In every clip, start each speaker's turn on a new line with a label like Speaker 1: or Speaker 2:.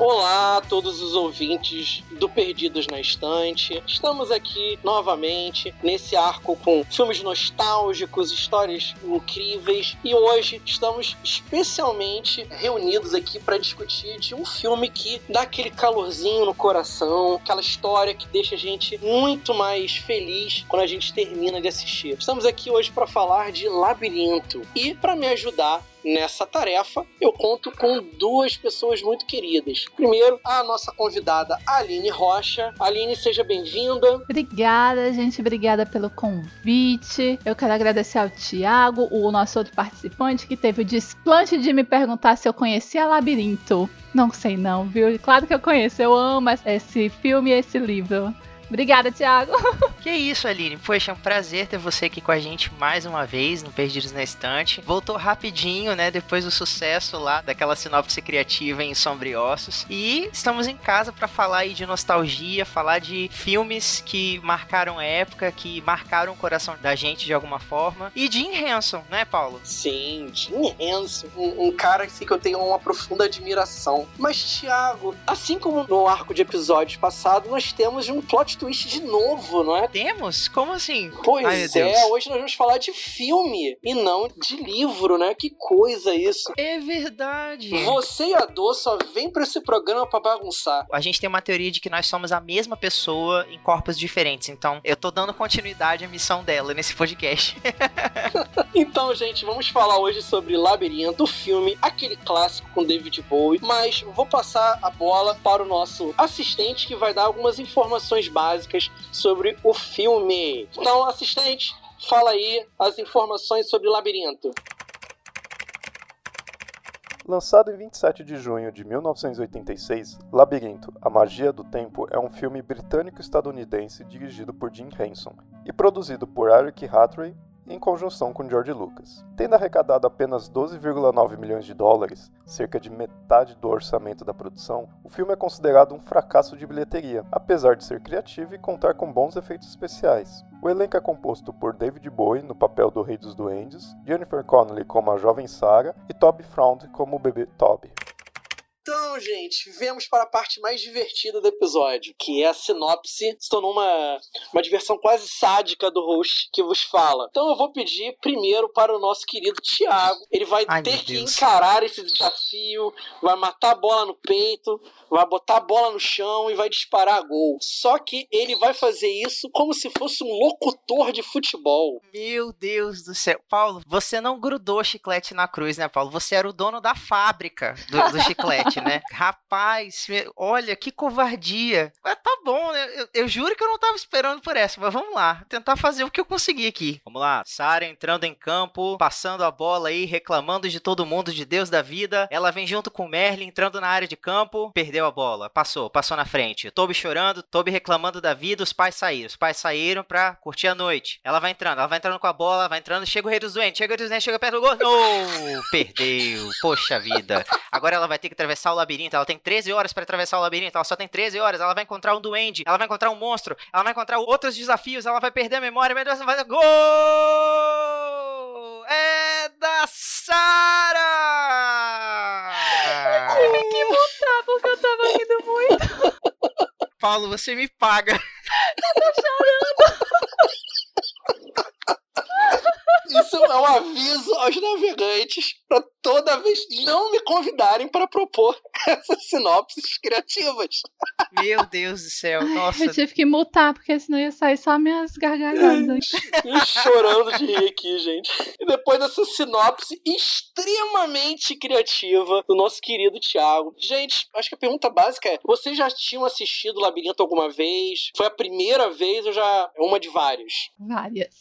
Speaker 1: Olá a todos os ouvintes do Perdidos na Estante. Estamos aqui novamente nesse arco com filmes nostálgicos, histórias incríveis e hoje estamos especialmente reunidos aqui para discutir de um filme que dá aquele calorzinho no coração, aquela história que deixa a gente muito mais feliz quando a gente termina de assistir. Estamos aqui hoje para falar de Labirinto e para me ajudar nessa tarefa, eu conto com duas pessoas muito queridas. Primeiro, a nossa convidada Aline Rocha. Aline, seja bem-vinda.
Speaker 2: Obrigada, gente. Obrigada pelo convite. Eu quero agradecer ao Tiago, o nosso outro participante, que teve o desplante de me perguntar se eu conhecia Labirinto. Não sei não, viu? Claro que eu conheço. Eu amo esse filme e esse livro. Obrigada, Thiago.
Speaker 3: Que isso, Aline. Poxa, é um prazer ter você aqui com a gente mais uma vez no Perdidos na Estante. Voltou rapidinho, né? Depois do sucesso lá daquela sinopse criativa em Sombriossos. E estamos em casa para falar aí de nostalgia, falar de filmes que marcaram a época, que marcaram o coração da gente de alguma forma. E Jim Henson, né, Paulo?
Speaker 1: Sim, Jim Henson. Um, um cara assim, que eu tenho uma profunda admiração. Mas, Thiago, assim como no arco de episódios passado, nós temos um plot twist de novo, não é?
Speaker 3: Temos? Como assim?
Speaker 1: Pois Ai, é, hoje nós vamos falar de filme e não de livro, né? Que coisa isso.
Speaker 3: É verdade.
Speaker 1: Você e a Dor só vem para esse programa para bagunçar.
Speaker 3: A gente tem uma teoria de que nós somos a mesma pessoa em corpos diferentes, então eu tô dando continuidade à missão dela nesse podcast.
Speaker 1: então, gente, vamos falar hoje sobre Labirinto, o filme, aquele clássico com David Bowie, mas vou passar a bola para o nosso assistente que vai dar algumas informações básicas básicas sobre o filme. Então, assistente, fala aí as informações sobre o Labirinto.
Speaker 4: Lançado em 27 de junho de 1986, Labirinto, A Magia do Tempo é um filme britânico-estadunidense dirigido por Jim Henson e produzido por Eric Hathaway em conjunção com George Lucas. Tendo arrecadado apenas 12,9 milhões de dólares, cerca de metade do orçamento da produção, o filme é considerado um fracasso de bilheteria, apesar de ser criativo e contar com bons efeitos especiais. O elenco é composto por David Bowie no papel do Rei dos Duendes, Jennifer Connelly como a jovem Sarah e Toby Fround como o bebê Toby.
Speaker 1: Então, gente, vemos para a parte mais divertida do episódio, que é a sinopse. Se tornou uma, uma diversão quase sádica do host que vos fala. Então eu vou pedir primeiro para o nosso querido Thiago. Ele vai Ai, ter que encarar esse desafio, vai matar a bola no peito, vai botar a bola no chão e vai disparar gol. Só que ele vai fazer isso como se fosse um locutor de futebol.
Speaker 3: Meu Deus do céu. Paulo, você não grudou chiclete na cruz, né, Paulo? Você era o dono da fábrica do, do chiclete né? Rapaz, olha que covardia. Mas tá bom, né? Eu, eu, juro que eu não tava esperando por essa, mas vamos lá. Tentar fazer o que eu consegui aqui. Vamos lá. Sara entrando em campo, passando a bola aí, reclamando de todo mundo, de Deus da vida. Ela vem junto com o Merlin, entrando na área de campo, perdeu a bola. Passou, passou na frente. Toby chorando, Toby reclamando da vida, os pais saíram. Os pais saíram pra curtir a noite. Ela vai entrando, ela vai entrando com a bola, vai entrando, chega o rei dos doentes, chega o rei dos doentes, chega perto do gol. No! Perdeu. Poxa vida. Agora ela vai ter que atravessar atravessar o labirinto. Ela tem 13 horas para atravessar o labirinto. Ela só tem 13 horas. Ela vai encontrar um duende. Ela vai encontrar um monstro. Ela vai encontrar outros desafios. Ela vai perder a memória. Meu Deus, vai. Gol! É da Sara!
Speaker 2: Eu tive que montar porque eu tava rindo muito.
Speaker 3: Paulo, você me paga.
Speaker 2: Eu tô chorando.
Speaker 1: Isso é um aviso aos navegantes para toda vez não me convidarem para propor essas sinopses criativas.
Speaker 3: Meu Deus do céu, nossa.
Speaker 2: Eu tive que mutar, porque senão ia sair só minhas gargalhadas.
Speaker 1: Chorando de rir aqui, gente. E depois dessa sinopse extremamente criativa do nosso querido Thiago. Gente, acho que a pergunta básica é: vocês já tinham assistido Labirinto alguma vez? Foi a primeira vez ou já é uma de várias?
Speaker 2: Várias.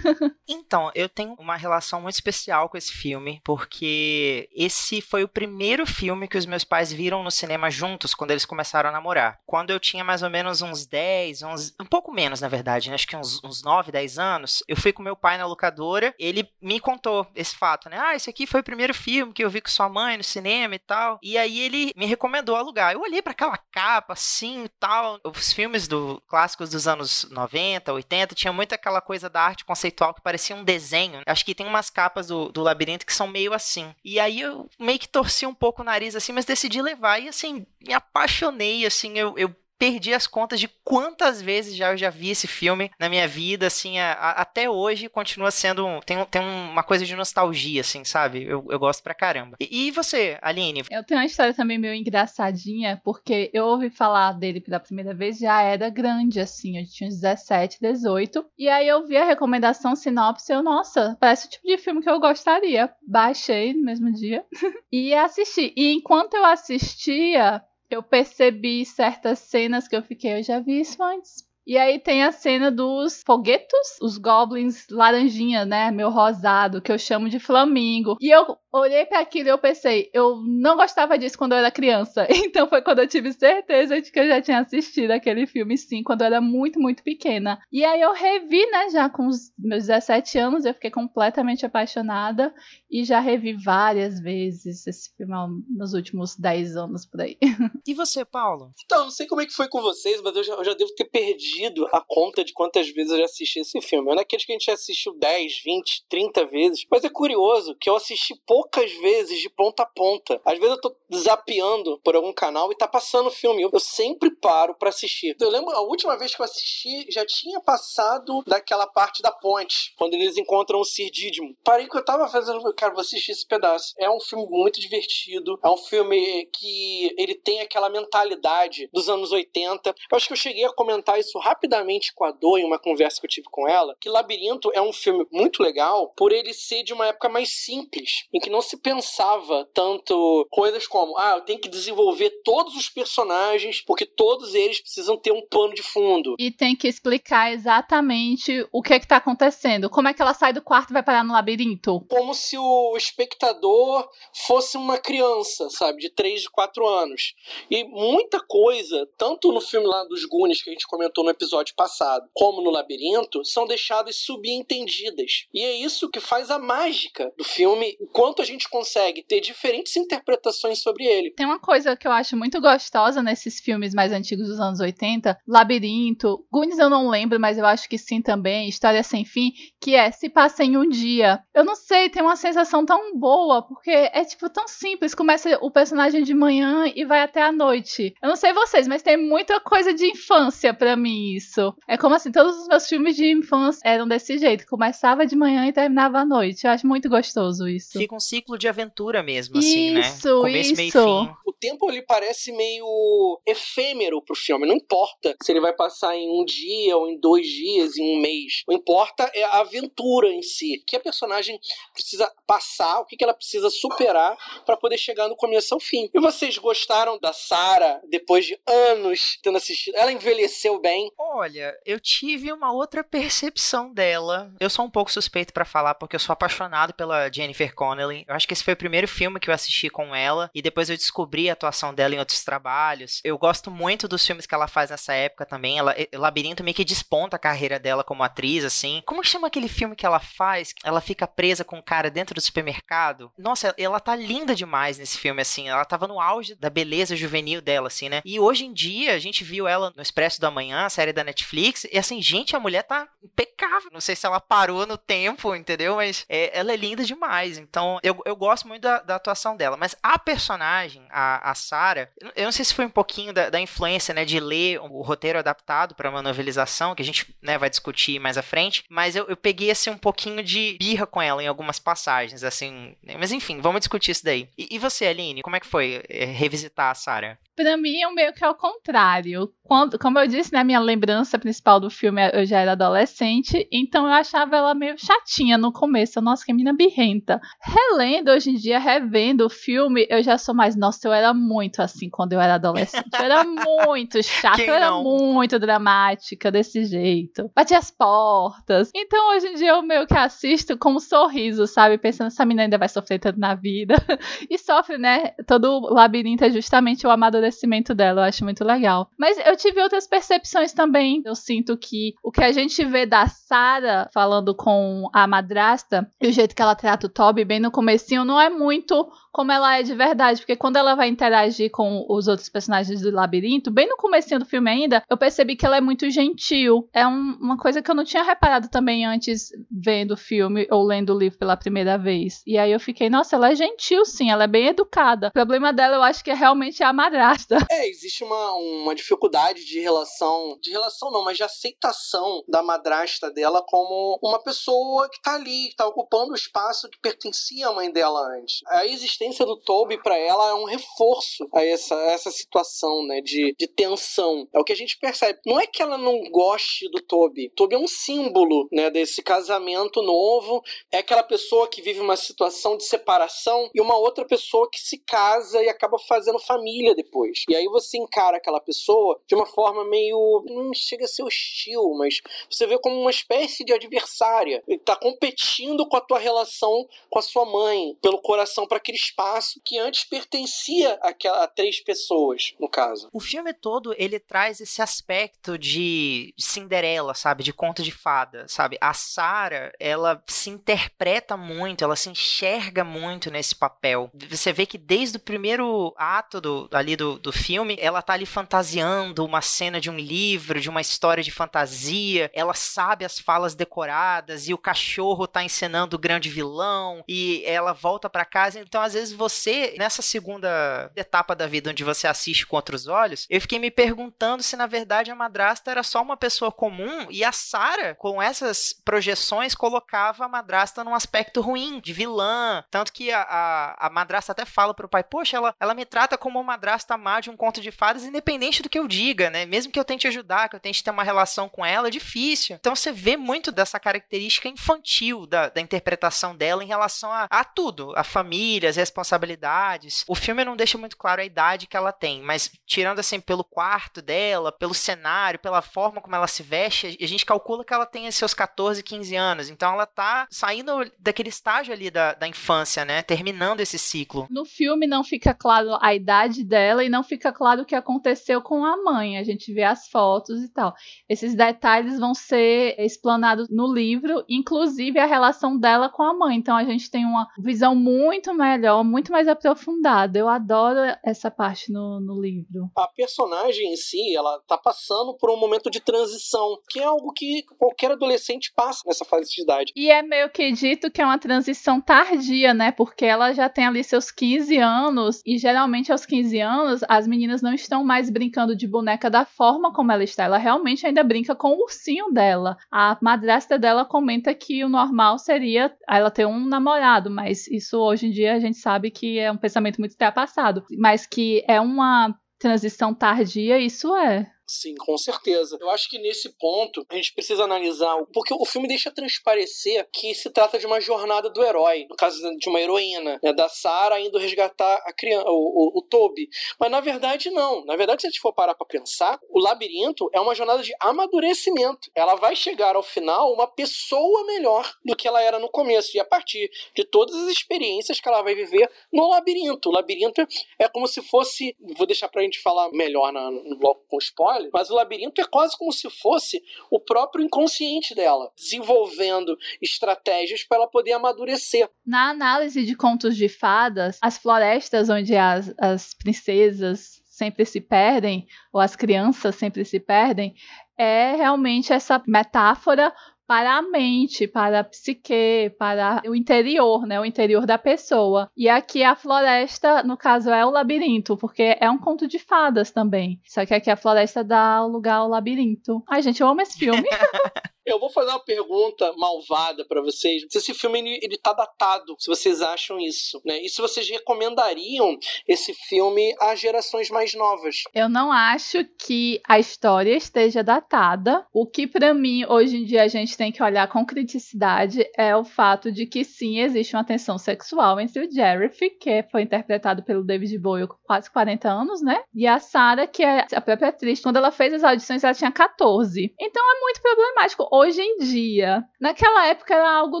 Speaker 3: então, eu tenho uma relação muito especial com esse filme, porque esse foi o primeiro filme que os meus pais viram no cinema juntos quando eles começaram a namorar. Quando eu tinha mais ou menos uns 10, 11, um pouco menos na verdade, né? acho que uns, uns 9, 10 anos, eu fui com meu pai na locadora, ele me contou esse fato, né? Ah, esse aqui foi o primeiro filme que eu vi com sua mãe no cinema e tal. E aí ele me recomendou alugar. Eu olhei para aquela capa assim e tal. Os filmes do clássicos dos anos 90, 80 tinha muito aquela coisa da arte conceitual que parecia um desenho. Acho que tem umas capas do, do labirinto que são meio assim. E aí eu meio que torci um pouco o nariz assim, mas decidi levar e assim, me apaixonei assim, eu, eu perdi as contas de quantas vezes já eu já vi esse filme na minha vida, assim, a, a, até hoje continua sendo, tem, tem uma coisa de nostalgia, assim, sabe? Eu, eu gosto pra caramba. E, e, você, Aline?
Speaker 2: Eu tenho uma história também meio engraçadinha, porque eu ouvi falar dele pela primeira vez, já era grande, assim, eu tinha 17, 18, e aí eu vi a recomendação sinopse, eu, nossa, parece o tipo de filme que eu gostaria. Baixei no mesmo dia e assisti. E enquanto eu assistia, eu percebi certas cenas que eu fiquei, eu já vi isso antes. E aí tem a cena dos foguetos, os goblins laranjinha, né? Meu rosado, que eu chamo de flamingo. E eu olhei para aquilo e eu pensei, eu não gostava disso quando eu era criança. Então foi quando eu tive certeza de que eu já tinha assistido aquele filme, sim, quando eu era muito, muito pequena. E aí eu revi, né, já com os meus 17 anos, eu fiquei completamente apaixonada e já revi várias vezes esse filme nos últimos 10 anos por aí.
Speaker 3: E você, Paulo?
Speaker 1: Então, não sei como é que foi com vocês, mas eu já, eu já devo ter perdido a conta de quantas vezes eu já assisti esse filme. Eu não é aquele que a gente assistiu 10, 20, 30 vezes, mas é curioso que eu assisti poucas vezes de ponta a ponta. Às vezes eu tô zapeando por algum canal e tá passando o filme. Eu, eu sempre paro para assistir. Eu lembro a última vez que eu assisti já tinha passado daquela parte da ponte, quando eles encontram o Sir Dídimo. Parei que eu tava fazendo, cara, vou assistir esse pedaço. É um filme muito divertido, é um filme que ele tem aquela mentalidade dos anos 80. Eu acho que eu cheguei a comentar isso rapidamente com a Dor em uma conversa que eu tive com ela, que Labirinto é um filme muito legal por ele ser de uma época mais simples, em que não se pensava tanto coisas como, ah, eu tenho que desenvolver todos os personagens, porque todos eles precisam ter um pano de fundo.
Speaker 2: E tem que explicar exatamente o que é que tá acontecendo. Como é que ela sai do quarto e vai parar no labirinto?
Speaker 1: Como se o espectador fosse uma criança, sabe, de 3, 4 anos. E muita coisa, tanto no filme lá dos Goonies que a gente comentou no episódio passado, como no Labirinto, são deixadas subentendidas. E é isso que faz a mágica do filme, enquanto a gente consegue ter diferentes interpretações sobre ele.
Speaker 2: Tem uma coisa que eu acho muito gostosa nesses filmes mais antigos dos anos 80, Labirinto, Goonies eu não lembro, mas eu acho que sim também, História Sem Fim, que é se passa em um dia. Eu não sei, tem uma sensação tão boa, porque é tipo tão simples, começa o personagem de manhã e vai até a noite. Eu não sei vocês, mas tem muita coisa de infância para mim isso. É como assim, todos os meus filmes de infância eram desse jeito, começava de manhã e terminava à noite. Eu acho muito gostoso isso.
Speaker 3: Fica um ciclo de aventura mesmo, assim, né?
Speaker 2: Isso,
Speaker 3: Começo,
Speaker 2: isso.
Speaker 3: meio e fim.
Speaker 1: O tempo ele parece meio efêmero pro filme. Não importa se ele vai passar em um dia ou em dois dias, em um mês. O que importa é a aventura em si. O que a personagem precisa passar, o que ela precisa superar para poder chegar no começo ao fim. E vocês gostaram da Sarah depois de anos tendo assistido? Ela envelheceu bem?
Speaker 3: Olha, eu tive uma outra percepção dela. Eu sou um pouco suspeito para falar porque eu sou apaixonado pela Jennifer Connelly. Eu acho que esse foi o primeiro filme que eu assisti com ela e depois eu descobri a atuação dela em outros trabalhos. Eu gosto muito dos filmes que ela faz nessa época também. Ela, Labirinto meio que desponta a carreira dela como atriz, assim. Como chama aquele filme que ela faz? Ela fica presa com um cara dentro do supermercado. Nossa, ela tá linda demais nesse filme, assim. Ela tava no auge da beleza juvenil dela, assim, né? E hoje em dia, a gente viu ela no Expresso da Manhã, série da Netflix, e assim, gente, a mulher tá impecável. Não sei se ela parou no tempo, entendeu? Mas é, ela é linda demais. Então, eu, eu gosto muito da, da atuação dela. Mas a personagem, a, a Sarah, eu não sei se foi um pouquinho da, da influência, né, de ler o roteiro adaptado para uma novelização, que a gente né, vai discutir mais à frente, mas eu, eu peguei, assim, um pouquinho de birra com ela em algumas passagens, assim. Mas enfim, vamos discutir isso daí. E, e você, Aline, como é que foi é, revisitar a Sarah?
Speaker 2: Pra mim, é meio que ao contrário. Quando, como eu disse, né, minha lembrança principal do filme, eu já era adolescente, então eu achava ela meio chatinha no começo. Nossa, que menina birrenta. Relendo hoje em dia, revendo o filme, eu já sou mais. Nossa, eu era muito assim quando eu era adolescente. Eu era muito chata, eu era muito dramática desse jeito. Batia as portas. Então hoje em dia eu meio que assisto com um sorriso, sabe? Pensando, essa menina ainda vai sofrer tanto na vida. e sofre, né? Todo labirinto é justamente o amadurecimento dela. Eu acho muito legal. Mas eu tive outras percepções também. Eu sinto que o que a gente vê da Sarah falando com a madrasta e o jeito que ela trata o Toby bem no comecinho não é muito como ela é de verdade, porque quando ela vai interagir com os outros personagens do labirinto, bem no comecinho do filme ainda, eu percebi que ela é muito gentil. É um, uma coisa que eu não tinha reparado também antes vendo o filme ou lendo o livro pela primeira vez. E aí eu fiquei, nossa, ela é gentil sim, ela é bem educada. O problema dela eu acho que é realmente a madrasta.
Speaker 1: É, existe uma, uma dificuldade de relação, de relação não, mas de aceitação da madrasta dela como uma pessoa que tá ali, que tá ocupando o espaço que pertencia à mãe dela antes. A existência do Toby para ela é um reforço a essa, essa situação, né, de, de tensão. É o que a gente percebe. Não é que ela não goste do Toby. Toby é um símbolo, né, desse casamento novo. É aquela pessoa que vive uma situação de separação e uma outra pessoa que se casa e acaba fazendo família depois. E aí você encara aquela pessoa de uma forma meio. não chega a ser hostil, mas você vê como uma espécie de adversária. Ele tá competindo com a tua relação com a sua mãe, pelo coração, para aquele espaço que antes pertencia a, a três pessoas, no caso.
Speaker 3: O filme todo ele traz esse aspecto de Cinderela, sabe, de conto de fada, sabe? A Sarah, ela se interpreta muito, ela se enxerga muito nesse papel. Você vê que desde o primeiro ato do, ali do, do filme, ela tá ali fantasiando uma cena de um livro, de uma história de fantasia, ela sabe as falas decoradas e o cachorro tá encenando o grande vilão e ela volta para casa. Então, às vezes, você, nessa segunda etapa da vida onde você assiste com outros olhos, eu fiquei me perguntando se na verdade a madrasta era só uma pessoa comum e a Sara, com essas projeções, colocava a madrasta num aspecto ruim, de vilã. Tanto que a, a, a madrasta até fala pro pai: Poxa, ela, ela me trata como uma madrasta má de um conto de fadas, independente do que eu diga, né? Mesmo que eu tente ajudar, que eu tente ter uma relação com ela, é difícil. Então você vê muito dessa característica infantil da, da interpretação dela em relação a, a tudo: a família, as responsabilidades. O filme não deixa muito claro a idade que ela tem, mas tirando assim pelo quarto dela, pelo cenário, pela forma como ela se veste, a gente calcula que ela tem seus 14, 15 anos. Então ela tá saindo daquele estágio ali da, da infância, né? Terminando esse ciclo.
Speaker 2: No filme não fica claro a idade dela e não fica claro o que aconteceu com a mãe. A gente vê as fotos e tal. Esses detalhes vão ser explanados no livro, inclusive a relação dela com a mãe. Então a gente tem uma visão muito melhor, muito mais aprofundada. Eu adoro essa parte no, no livro.
Speaker 1: A personagem em si, ela tá passando por um momento de transição, que é algo que qualquer adolescente passa nessa fase de idade.
Speaker 2: E é meio que dito que é uma transição tardia, né? Porque ela já tem ali seus 15 anos e geralmente aos 15 anos as meninas não estão mais brincando de boneca da forma como ela está. Ela realmente ainda brinca com o ursinho dela. A madrasta dela comenta que o normal seria ela ter um namorado, mas isso hoje em dia a gente sabe que é um pensamento muito ultrapassado, mas que é uma transição tardia, isso é.
Speaker 1: Sim, com certeza. Eu acho que nesse ponto a gente precisa analisar, porque o filme deixa transparecer que se trata de uma jornada do herói, no caso de uma heroína, né, da Sarah indo resgatar a criança, o, o, o Toby. Mas na verdade não. Na verdade, se a gente for parar para pensar, o labirinto é uma jornada de amadurecimento. Ela vai chegar ao final uma pessoa melhor do que ela era no começo e a partir de todas as experiências que ela vai viver no labirinto. O labirinto é como se fosse, vou deixar pra gente falar melhor no bloco com spoiler mas o labirinto é quase como se fosse o próprio inconsciente dela, desenvolvendo estratégias para ela poder amadurecer.
Speaker 2: Na análise de contos de fadas, as florestas onde as, as princesas sempre se perdem, ou as crianças sempre se perdem, é realmente essa metáfora para a mente, para a psique, para o interior, né? O interior da pessoa. E aqui a floresta, no caso, é o labirinto, porque é um conto de fadas também. Só que aqui a floresta dá lugar ao labirinto. Ai, gente, eu amo esse filme.
Speaker 1: Eu vou fazer uma pergunta malvada para vocês. Se esse filme ele, ele tá datado, se vocês acham isso, né? E se vocês recomendariam esse filme a gerações mais novas?
Speaker 2: Eu não acho que a história esteja datada. O que para mim hoje em dia a gente tem que olhar com criticidade é o fato de que sim existe uma tensão sexual entre o Jerry, que foi interpretado pelo David Bowie com quase 40 anos, né? E a Sarah, que é a própria atriz, quando ela fez as audições ela tinha 14. Então é muito problemático hoje em dia. Naquela época era algo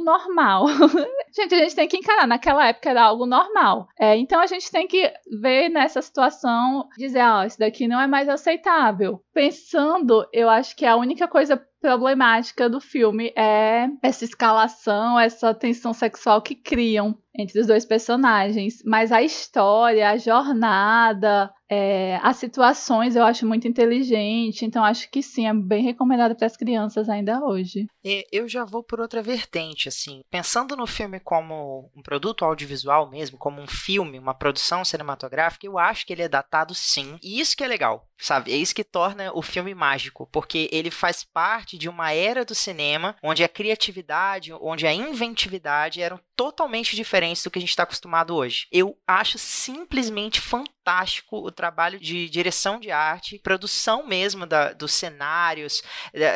Speaker 2: normal. gente, a gente tem que encarar, naquela época era algo normal. É, então a gente tem que ver nessa situação, dizer, ó, oh, isso daqui não é mais aceitável. Pensando, eu acho que a única coisa problemática do filme é essa escalação, essa tensão sexual que criam entre os dois personagens. Mas a história, a jornada, é, as situações eu acho muito inteligente, então acho que sim, é bem recomendado para as crianças ainda hoje.
Speaker 3: Eu já vou por outra vertente, assim, pensando no filme como um produto audiovisual mesmo, como um filme, uma produção cinematográfica, eu acho que ele é datado sim, e isso que é legal, sabe? É isso que torna o filme mágico, porque ele faz parte de uma era do cinema onde a criatividade, onde a inventividade eram totalmente diferentes do que a gente está acostumado hoje. Eu acho simplesmente fantástico o trabalho de direção de arte, produção mesmo da, dos cenários,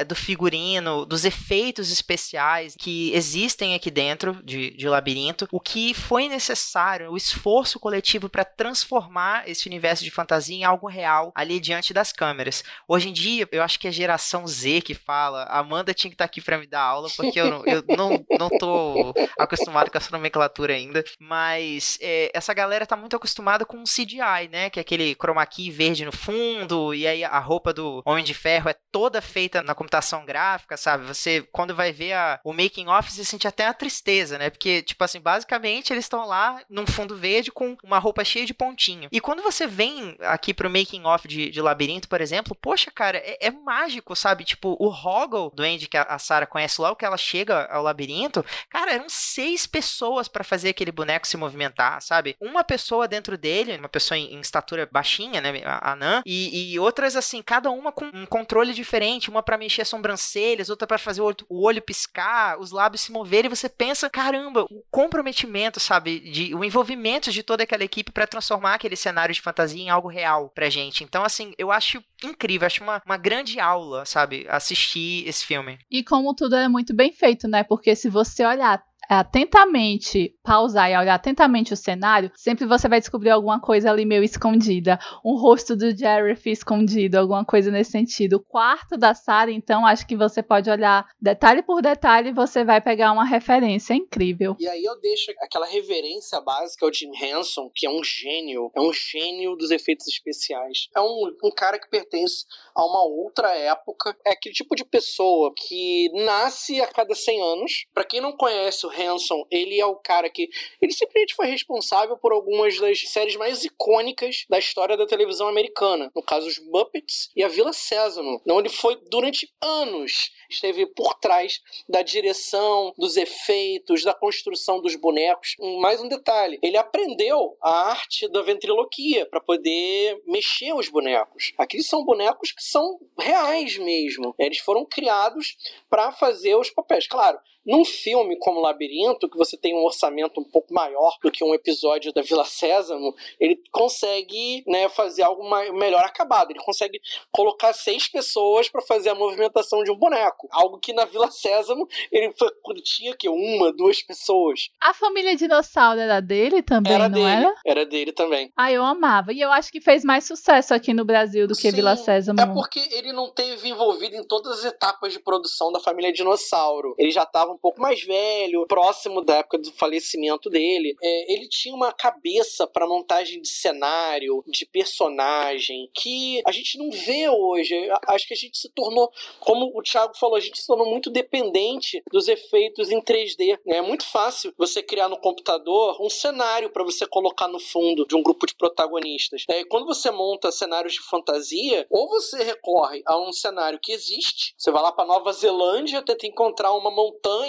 Speaker 3: do figurino, dos efeitos especiais que existem aqui dentro de, de Labirinto, o que foi necessário, o esforço coletivo para transformar esse universo de fantasia em algo real ali diante das câmeras. Hoje em dia, eu acho que a geração Z que fala, Amanda tinha que estar tá aqui para me dar aula, porque eu, eu não, não tô acostumado com essa nomenclatura ainda, mas é, essa galera tá muito acostumada com o CGI, né? Que é aquele chroma key verde no fundo, e aí a roupa do Homem de Ferro é toda feita na computação gráfica, sabe? Você, quando vai ver a, o making off, você sente até a tristeza, né? Porque, tipo assim, basicamente eles estão lá num fundo verde com uma roupa cheia de pontinho. E quando você vem aqui pro making off de, de Labirinto, por exemplo, poxa, cara, é, é mágico, sabe? Tipo, o Hoggle, do Andy que a, a Sarah conhece logo que ela chega ao labirinto, cara, eram seis pessoas para fazer aquele boneco se movimentar, sabe? Uma pessoa dentro dele, uma pessoa em, em estatura baixinha, né, a, Nan, e, e, outras assim, cada uma com um controle diferente, uma para mexer as sobrancelhas, outra para fazer o olho, o olho, piscar, os lábios se moverem, e você pensa, caramba, o comprometimento, sabe, de o envolvimento de toda aquela equipe para transformar aquele cenário de fantasia em algo real pra gente. Então, assim, eu acho incrível, acho uma, uma grande aula, sabe, assistir esse filme.
Speaker 2: E como tudo é muito bem feito, né? Porque se você olhar atentamente pausar e olhar atentamente o cenário, sempre você vai descobrir alguma coisa ali meio escondida. Um rosto do Jerry escondido, alguma coisa nesse sentido. O quarto da Sarah, então, acho que você pode olhar detalhe por detalhe e você vai pegar uma referência incrível.
Speaker 1: E aí eu deixo aquela reverência básica ao Jim Henson, que é um gênio, é um gênio dos efeitos especiais. É um, um cara que pertence a uma outra época. É aquele tipo de pessoa que nasce a cada 100 anos. Para quem não conhece o Hanson, ele é o cara que. Ele simplesmente foi responsável por algumas das séries mais icônicas da história da televisão americana. No caso, os Muppets e a Vila Sésamo. Não, ele foi durante anos esteve por trás da direção, dos efeitos, da construção dos bonecos. Mais um detalhe: ele aprendeu a arte da ventriloquia para poder mexer os bonecos. Aqui são bonecos que são reais mesmo. Eles foram criados para fazer os papéis. Claro, num filme como Labirinto, que você tem um orçamento um pouco maior do que um episódio da Vila Sésamo, ele consegue né, fazer algo mais, melhor acabado. Ele consegue colocar seis pessoas para fazer a movimentação de um boneco. Algo que na Vila Sésamo ele tinha que uma, duas pessoas.
Speaker 2: A família dinossauro era dele também, era não
Speaker 1: dele.
Speaker 2: era?
Speaker 1: Era dele também.
Speaker 2: Ah, eu amava. E eu acho que fez mais sucesso aqui no Brasil do que Sim, Vila Sésamo.
Speaker 1: É porque ele não teve envolvido em todas as etapas de produção da família dinossauro. Ele já estava um pouco mais velho, próximo da época do falecimento dele. É, ele tinha uma cabeça para montagem de cenário, de personagem, que a gente não vê hoje. Acho que a gente se tornou, como o Thiago falou, a gente se tornou muito dependente dos efeitos em 3D. Né? É muito fácil você criar no computador um cenário para você colocar no fundo de um grupo de protagonistas. É, quando você monta cenários de fantasia, ou você recorre a um cenário que existe, você vai lá para Nova Zelândia, tenta encontrar uma montanha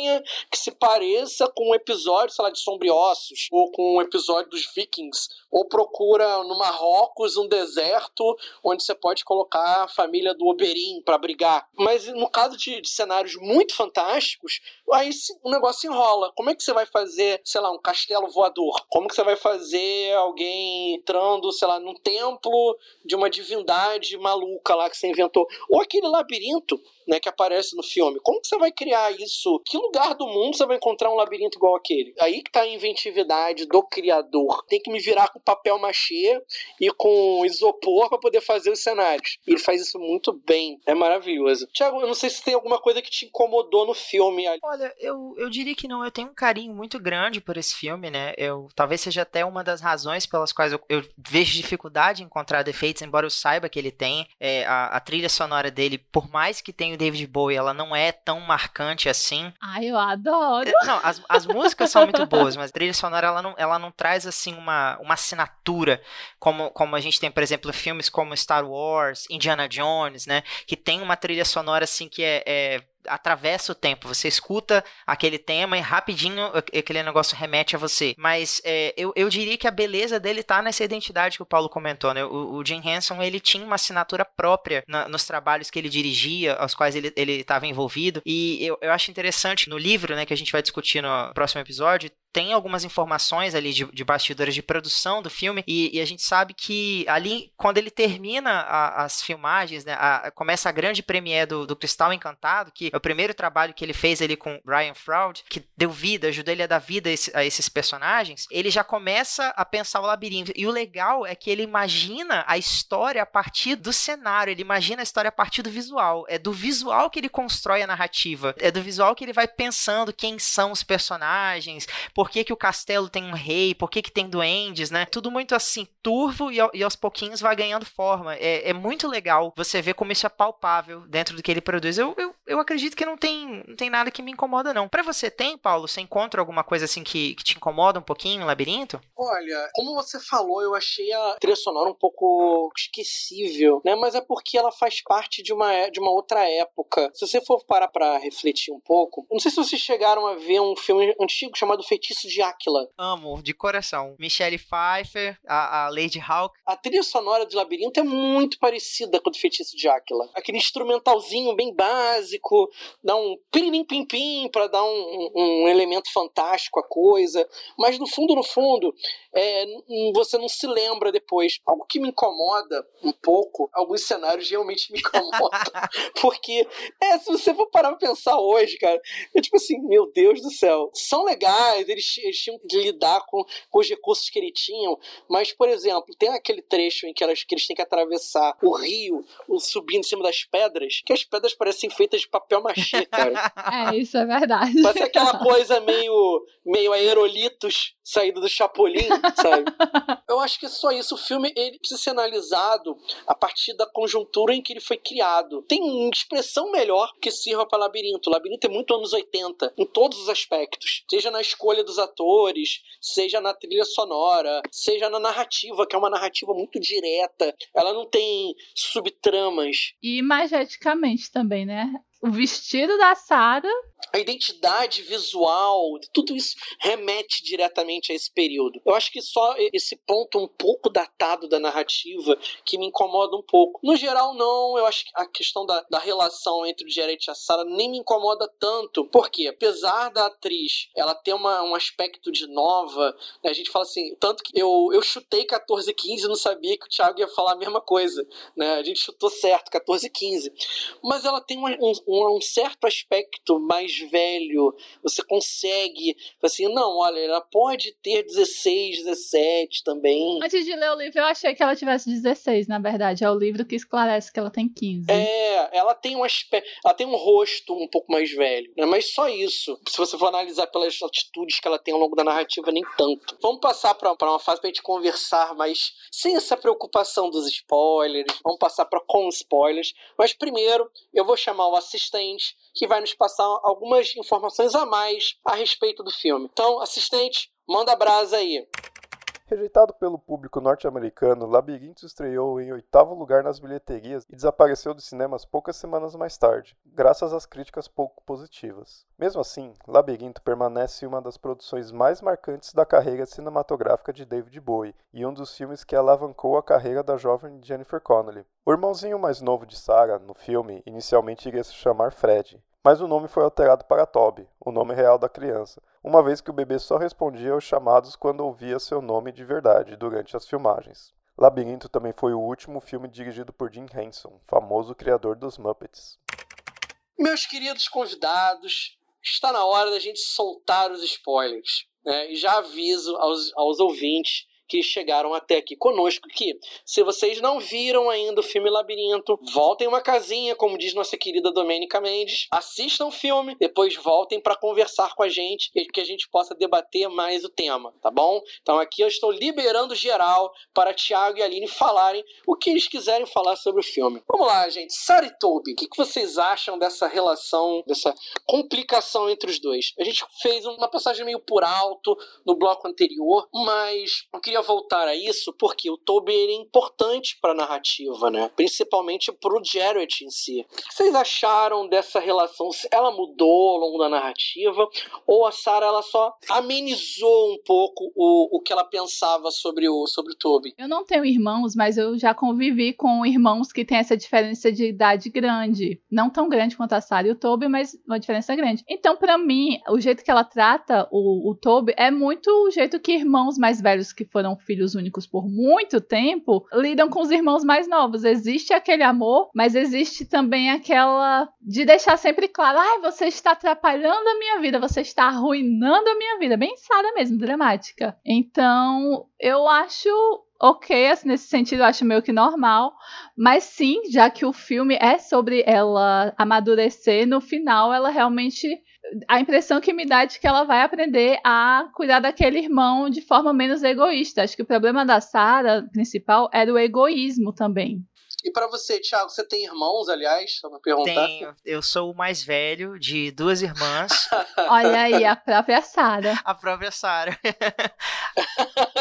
Speaker 1: que se pareça com um episódio, sei lá, de Sombriossos, ou com um episódio dos Vikings, ou procura no Marrocos um deserto onde você pode colocar a família do Oberyn para brigar. Mas no caso de, de, cenários muito fantásticos, aí o negócio enrola. Como é que você vai fazer, sei lá, um castelo voador? Como que você vai fazer alguém entrando, sei lá, num templo de uma divindade maluca lá que você inventou? Ou aquele labirinto né, que aparece no filme. Como que você vai criar isso? Que lugar do mundo você vai encontrar um labirinto igual aquele? Aí que tá a inventividade do criador. Tem que me virar com papel machê e com isopor para poder fazer os cenários. E ele faz isso muito bem. É maravilhoso. Tiago, eu não sei se tem alguma coisa que te incomodou no filme.
Speaker 3: Olha, eu, eu diria que não. Eu tenho um carinho muito grande por esse filme, né? Eu talvez seja até uma das razões pelas quais eu, eu vejo dificuldade em encontrar defeitos, embora eu saiba que ele tem. É, a, a trilha sonora dele, por mais que tenha o David Bowie, ela não é tão marcante assim.
Speaker 2: Ai, eu adoro.
Speaker 3: É, não, as, as músicas são muito boas, mas a trilha sonora ela não, ela não traz assim uma, uma assinatura como, como a gente tem, por exemplo, filmes como Star Wars, Indiana Jones, né? Que tem uma trilha sonora assim que é, é atravessa o tempo. Você escuta aquele tema e rapidinho aquele negócio remete a você. Mas é, eu, eu diria que a beleza dele tá nessa identidade que o Paulo comentou, né? O, o Jim Henson, ele tinha uma assinatura própria na, nos trabalhos que ele dirigia, aos quais ele estava envolvido. E eu, eu acho interessante no livro, né, que a gente vai discutir no próximo episódio, tem algumas informações ali de, de bastidores de produção do filme e, e, a gente sabe que ali, quando ele termina a, as filmagens, né, a, começa a grande premiere do, do Cristal Encantado, que é o primeiro trabalho que ele fez ali com Brian Froud, que deu vida, ajudou ele a dar vida a, esse, a esses personagens, ele já começa a pensar o labirinto. E o legal é que ele imagina a história a partir do cenário, ele imagina a história a partir do visual. É do visual que ele constrói a narrativa, é do visual que ele vai pensando quem são os personagens, por por que, que o castelo tem um rei, por que, que tem duendes, né? Tudo muito assim, turvo e, e aos pouquinhos vai ganhando forma. É, é, muito legal você ver como isso é palpável dentro do que ele produz. Eu, eu, eu acredito que não tem, não tem nada que me incomoda, não. Para você tem, Paulo? Você encontra alguma coisa assim que, que te incomoda um pouquinho no labirinto?
Speaker 1: Olha, como você falou, eu achei a trilha sonora um pouco esquecível, né? Mas é porque ela faz parte de uma, de uma outra época. Se você for parar pra refletir um pouco, não sei se vocês chegaram a ver um filme antigo chamado Feitiço Feitiço de Áquila.
Speaker 3: Amo, de coração. Michelle Pfeiffer, a, a Lady Hawk.
Speaker 1: A trilha sonora de Labirinto é muito parecida com o do Feitiço de Áquila. Aquele instrumentalzinho bem básico, dá um pim pim pim para dar um, um, elemento fantástico à coisa. Mas no fundo, no fundo, é, você não se lembra depois. Algo que me incomoda um pouco, alguns cenários realmente me incomodam. porque, é, se você for parar pra pensar hoje, cara, é tipo assim, meu Deus do céu, são legais, eles eles, eles tinham que lidar com, com, os recursos que eles tinham. Mas, por exemplo, tem aquele trecho em que, elas, que eles têm que atravessar o rio, o, subindo em cima das pedras, que as pedras parecem feitas de papel machê, cara.
Speaker 2: É, isso é verdade.
Speaker 1: Parece aquela coisa meio, meio aerolitos saído do Chapolin, sabe? Eu acho que é só isso. O filme ele precisa ser analisado a partir da conjuntura em que ele foi criado. Tem uma expressão melhor que sirva para Labirinto. O Labirinto é muito anos 80, em todos os aspectos. Seja na escolha dos atores, seja na trilha sonora, seja na narrativa, que é uma narrativa muito direta. Ela não tem subtramas.
Speaker 2: E imageticamente também, né? O vestido da Sarah.
Speaker 1: A identidade visual, tudo isso remete diretamente a esse período. Eu acho que só esse ponto um pouco datado da narrativa que me incomoda um pouco. No geral, não. Eu acho que a questão da, da relação entre o Jared e a Sarah nem me incomoda tanto. Porque, apesar da atriz ela ter uma, um aspecto de nova, né, a gente fala assim, tanto que eu, eu chutei 14 15 e não sabia que o Thiago ia falar a mesma coisa. Né? A gente chutou certo, 14 15. Mas ela tem um, um um, um certo aspecto mais velho, você consegue, assim, não, olha, ela pode ter 16, 17 também.
Speaker 2: Antes de ler o livro, eu achei que ela tivesse 16, na verdade. É o livro que esclarece que ela tem 15.
Speaker 1: É, ela tem um aspecto, ela tem um rosto um pouco mais velho, né? Mas só isso. Se você for analisar pelas atitudes que ela tem ao longo da narrativa, nem tanto. Vamos passar para uma fase pra gente conversar, mas sem essa preocupação dos spoilers. Vamos passar para com spoilers. Mas primeiro, eu vou chamar o assistente assistente que vai nos passar algumas informações a mais a respeito do filme. Então, assistente, manda brasa aí.
Speaker 4: Rejeitado pelo público norte-americano, Labirinto estreou em oitavo lugar nas bilheterias e desapareceu dos cinemas poucas semanas mais tarde, graças às críticas pouco positivas. Mesmo assim, Labirinto permanece uma das produções mais marcantes da carreira cinematográfica de David Bowie e um dos filmes que alavancou a carreira da jovem Jennifer Connelly. O irmãozinho mais novo de Sarah, no filme, inicialmente iria se chamar Fred, mas o nome foi alterado para Toby, o nome real da criança, uma vez que o bebê só respondia aos chamados quando ouvia seu nome de verdade durante as filmagens. Labirinto também foi o último filme dirigido por Jim Henson, famoso criador dos Muppets.
Speaker 1: Meus queridos convidados, está na hora da gente soltar os spoilers. Né? E já aviso aos, aos ouvintes que chegaram até aqui conosco que, se vocês não viram ainda o filme Labirinto, voltem uma casinha, como diz nossa querida Domênica Mendes, assistam o filme, depois voltem para conversar com a gente e que a gente possa debater mais o tema, tá bom? Então aqui eu estou liberando geral para Thiago e Aline falarem o que eles quiserem falar sobre o filme. Vamos lá, gente. Sari Toby, o que, que vocês acham dessa relação, dessa complicação entre os dois? A gente fez uma passagem meio por alto no bloco anterior, mas eu queria voltar a isso porque o Toby é importante para a narrativa, né? Principalmente para o Jarrett em si. O que vocês acharam dessa relação? Ela mudou ao longo da narrativa ou a Sarah ela só amenizou um pouco o, o que ela pensava sobre o sobre o Toby?
Speaker 2: Eu não tenho irmãos, mas eu já convivi com irmãos que têm essa diferença de idade grande, não tão grande quanto a Sarah e o Toby, mas uma diferença grande. Então, para mim, o jeito que ela trata o, o Toby é muito o jeito que irmãos mais velhos que foram filhos únicos por muito tempo, lidam com os irmãos mais novos. Existe aquele amor, mas existe também aquela de deixar sempre claro: ai, você está atrapalhando a minha vida, você está arruinando a minha vida. Bem Sara mesmo, dramática. Então, eu acho ok, assim, nesse sentido eu acho meio que normal, mas sim, já que o filme é sobre ela amadurecer, no final ela realmente a impressão que me dá é de que ela vai aprender a cuidar daquele irmão de forma menos egoísta. Acho que o problema da Sarah, principal, era o egoísmo também.
Speaker 1: E para você, Thiago, você tem irmãos, aliás? Só pra perguntar.
Speaker 3: Tenho. Eu sou o mais velho de duas irmãs.
Speaker 2: Olha aí, a própria Sara.
Speaker 3: A própria Sara.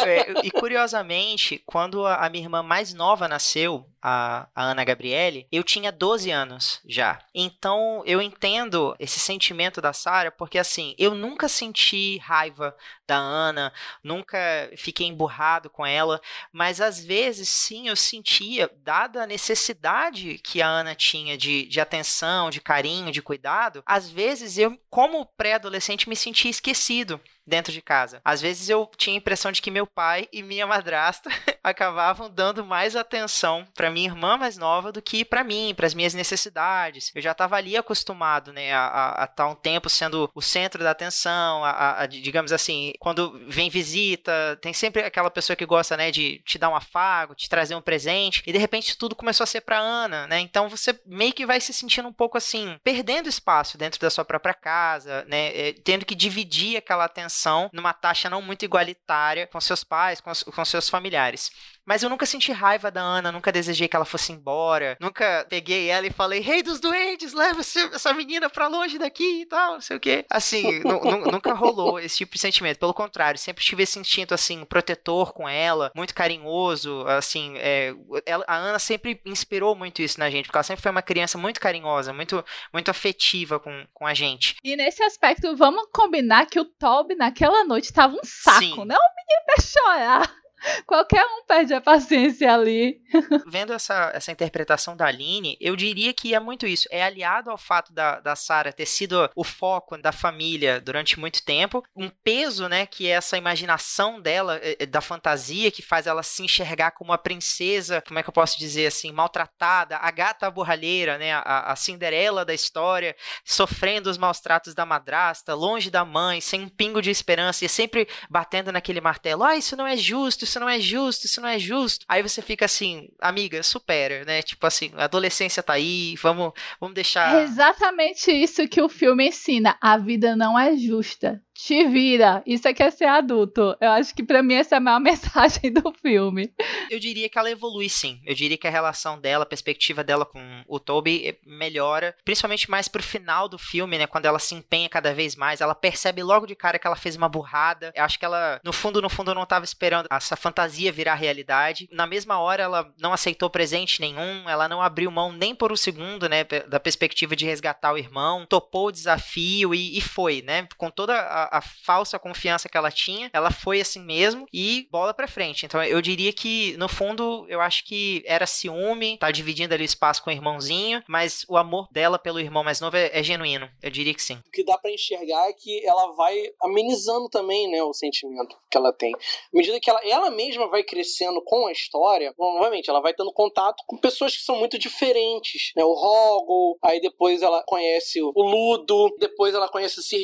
Speaker 3: é, e curiosamente, quando a minha irmã mais nova nasceu, a, a, Ana Gabriele, eu tinha 12 anos já. Então eu entendo esse sentimento da Sara, porque assim, eu nunca senti raiva da Ana, nunca fiquei emburrado com ela, mas às vezes sim eu sentia, dada a necessidade que a Ana tinha de, de atenção, de carinho, de cuidado, às vezes eu, como pré-adolescente, me sentia esquecido dentro de casa. Às vezes eu tinha a impressão de que meu pai e minha madrasta acabavam dando mais atenção para minha irmã mais nova do que para mim, para as minhas necessidades. Eu já estava ali acostumado, né, a estar tá um tempo sendo o centro da atenção, a, a, digamos assim, quando vem visita, tem sempre aquela pessoa que gosta, né, de te dar um afago, te trazer um presente, e de repente tudo começou a ser para Ana, né? Então você meio que vai se sentindo um pouco assim, perdendo espaço dentro da sua própria casa, né, é, tendo que dividir aquela atenção numa taxa não muito igualitária com seus pais, com, com seus familiares. Mas eu nunca senti raiva da Ana, nunca desejei que ela fosse embora. Nunca peguei ela e falei, rei dos doentes, leva essa menina pra longe daqui e tal, não sei o quê. Assim, nunca rolou esse tipo de sentimento. Pelo contrário, sempre tive esse instinto, assim, protetor com ela, muito carinhoso. Assim, é, ela, a Ana sempre inspirou muito isso na gente, porque ela sempre foi uma criança muito carinhosa, muito, muito afetiva com, com a gente.
Speaker 2: E nesse aspecto, vamos combinar que o Toby naquela noite tava um saco, Sim. não o menino pra chorar. Qualquer um perde a paciência ali.
Speaker 3: Vendo essa, essa interpretação da Aline, eu diria que é muito isso. É aliado ao fato da, da Sarah ter sido o foco da família durante muito tempo. Um peso, né, que é essa imaginação dela, é, é, da fantasia, que faz ela se enxergar como uma princesa, como é que eu posso dizer assim, maltratada, a gata borralheira, né, a, a Cinderela da história, sofrendo os maus tratos da madrasta, longe da mãe, sem um pingo de esperança, e sempre batendo naquele martelo. Ah, isso não é justo, isso não é justo, isso não é justo. Aí você fica assim, amiga, supera, né? Tipo assim, a adolescência tá aí, vamos, vamos deixar.
Speaker 2: É exatamente isso que o filme ensina. A vida não é justa. Te vira, isso é que é ser adulto. Eu acho que para mim essa é a maior mensagem do filme.
Speaker 3: Eu diria que ela evolui sim. Eu diria que a relação dela, a perspectiva dela com o Toby eh, melhora, principalmente mais pro final do filme, né, quando ela se empenha cada vez mais, ela percebe logo de cara que ela fez uma burrada. Eu acho que ela, no fundo, no fundo, não estava esperando essa fantasia virar realidade. Na mesma hora, ela não aceitou presente nenhum, ela não abriu mão nem por um segundo, né, da perspectiva de resgatar o irmão, topou o desafio e, e foi, né, com toda a, a, falsa confiança que ela tinha, ela foi assim mesmo e bola pra frente. Então, eu diria que, no fundo, eu acho que era ciúme, tá dividindo ali o espaço com o irmãozinho, mas o amor dela pelo irmão mais novo é, é genuíno. Eu diria que sim.
Speaker 1: O que dá para enxergar é que ela vai amenizando também, né, o sentimento que ela tem. À medida que ela, ela mesma vai crescendo com a história, obviamente, ela vai tendo contato com pessoas que são muito diferentes, né? O Rogol, aí depois ela conhece o Ludo, depois ela conhece o Sir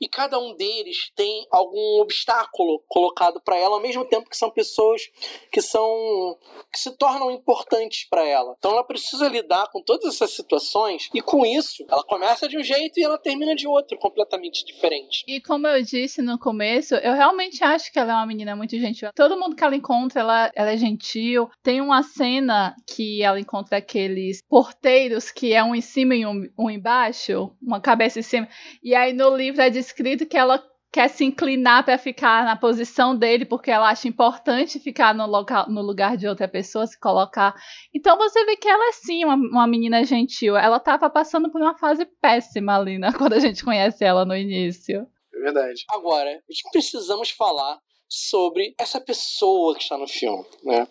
Speaker 1: e cada um deles tem algum obstáculo colocado para ela, ao mesmo tempo que são pessoas que são que se tornam importantes para ela. Então ela precisa lidar com todas essas situações e com isso ela começa de um jeito e ela termina de outro, completamente diferente.
Speaker 2: E como eu disse no começo, eu realmente acho que ela é uma menina muito gentil. Todo mundo que ela encontra, ela, ela é gentil. Tem uma cena que ela encontra aqueles porteiros que é um em cima e um, um embaixo, uma cabeça em cima. E aí no livro é descrito que ela quer se inclinar para ficar na posição dele, porque ela acha importante ficar no, local, no lugar de outra pessoa, se colocar. Então você vê que ela é sim uma, uma menina gentil. Ela estava passando por uma fase péssima ali, né, quando a gente conhece ela no início.
Speaker 1: É verdade. Agora, a gente precisamos falar sobre essa pessoa que está no filme, né?